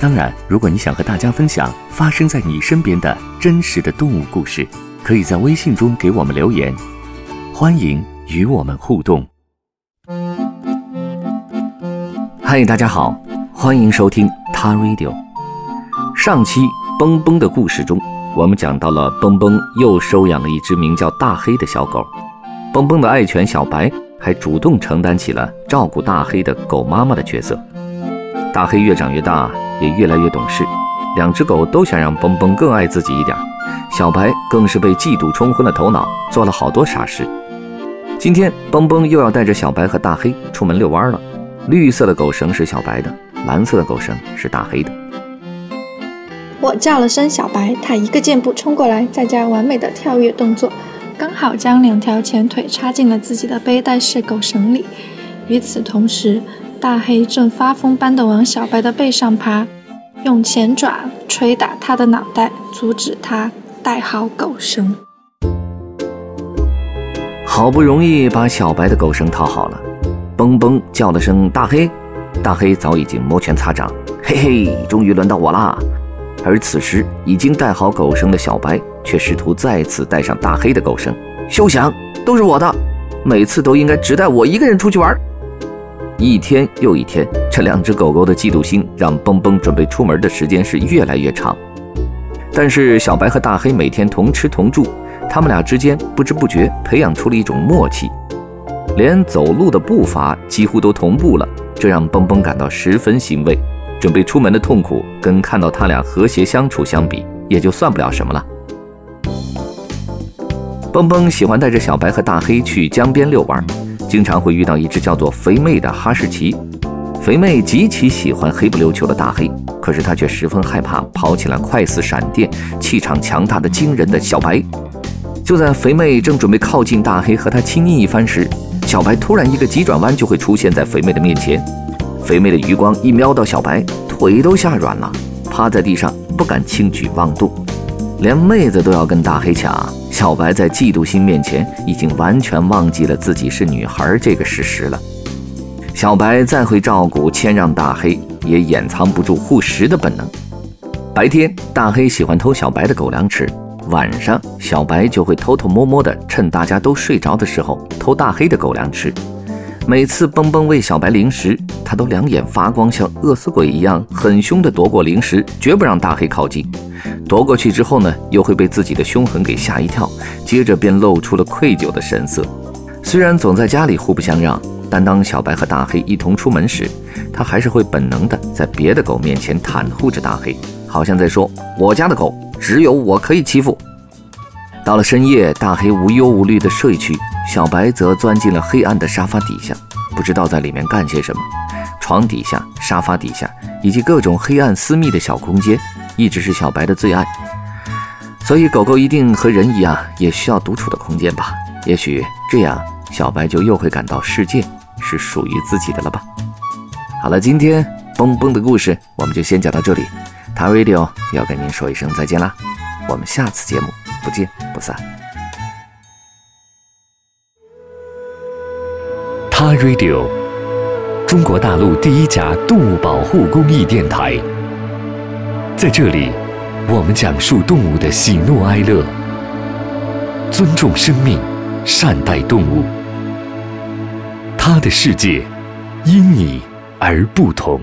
当然，如果你想和大家分享发生在你身边的真实的动物故事，可以在微信中给我们留言，欢迎与我们互动。嗨，大家好，欢迎收听他 Radio。上期崩崩的故事中，我们讲到了崩崩又收养了一只名叫大黑的小狗，崩崩的爱犬小白还主动承担起了照顾大黑的狗妈妈的角色。大黑越长越大。也越来越懂事，两只狗都想让蹦蹦更爱自己一点。小白更是被嫉妒冲昏了头脑，做了好多傻事。今天蹦蹦又要带着小白和大黑出门遛弯了。绿色的狗绳是小白的，蓝色的狗绳是大黑的。我叫了声小白，它一个箭步冲过来，再加完美的跳跃动作，刚好将两条前腿插进了自己的背带式狗绳里。与此同时，大黑正发疯般的往小白的背上爬，用前爪捶打他的脑袋，阻止他戴好狗绳。好不容易把小白的狗绳套好了，蹦蹦叫了声“大黑”，大黑早已经摩拳擦掌，嘿嘿，终于轮到我啦！而此时已经戴好狗绳的小白却试图再次戴上大黑的狗绳，休想，都是我的，每次都应该只带我一个人出去玩。一天又一天，这两只狗狗的嫉妒心让蹦蹦准备出门的时间是越来越长。但是小白和大黑每天同吃同住，他们俩之间不知不觉培养出了一种默契，连走路的步伐几乎都同步了，这让蹦蹦感到十分欣慰。准备出门的痛苦跟看到他俩和谐相处相比，也就算不了什么了。蹦蹦喜欢带着小白和大黑去江边遛弯。经常会遇到一只叫做肥妹的哈士奇，肥妹极其喜欢黑不溜秋的大黑，可是她却十分害怕跑起来快似闪电、气场强大的惊人的小白。就在肥妹正准备靠近大黑和他亲昵一番时，小白突然一个急转弯就会出现在肥妹的面前。肥妹的余光一瞄到小白，腿都吓软了，趴在地上不敢轻举妄动，连妹子都要跟大黑抢。小白在嫉妒心面前，已经完全忘记了自己是女孩这个事实了。小白再会照顾谦让大黑，也掩藏不住护食的本能。白天，大黑喜欢偷小白的狗粮吃；晚上，小白就会偷偷摸摸的趁大家都睡着的时候偷大黑的狗粮吃。每次蹦蹦喂小白零食，他都两眼发光，像饿死鬼一样，很凶地夺过零食，绝不让大黑靠近。夺过去之后呢，又会被自己的凶狠给吓一跳，接着便露出了愧疚的神色。虽然总在家里互不相让，但当小白和大黑一同出门时，他还是会本能的在别的狗面前袒护着大黑，好像在说：“我家的狗只有我可以欺负。”到了深夜，大黑无忧无虑的睡去，小白则钻进了黑暗的沙发底下，不知道在里面干些什么。床底下、沙发底下以及各种黑暗私密的小空间。一直是小白的最爱，所以狗狗一定和人一样，也需要独处的空间吧？也许这样，小白就又会感到世界是属于自己的了吧？好了，今天蹦蹦的故事我们就先讲到这里，塔 Radio 要跟您说一声再见啦，我们下次节目不见不散。他 Radio，中国大陆第一家动物保护公益电台。在这里，我们讲述动物的喜怒哀乐，尊重生命，善待动物。他的世界因你而不同。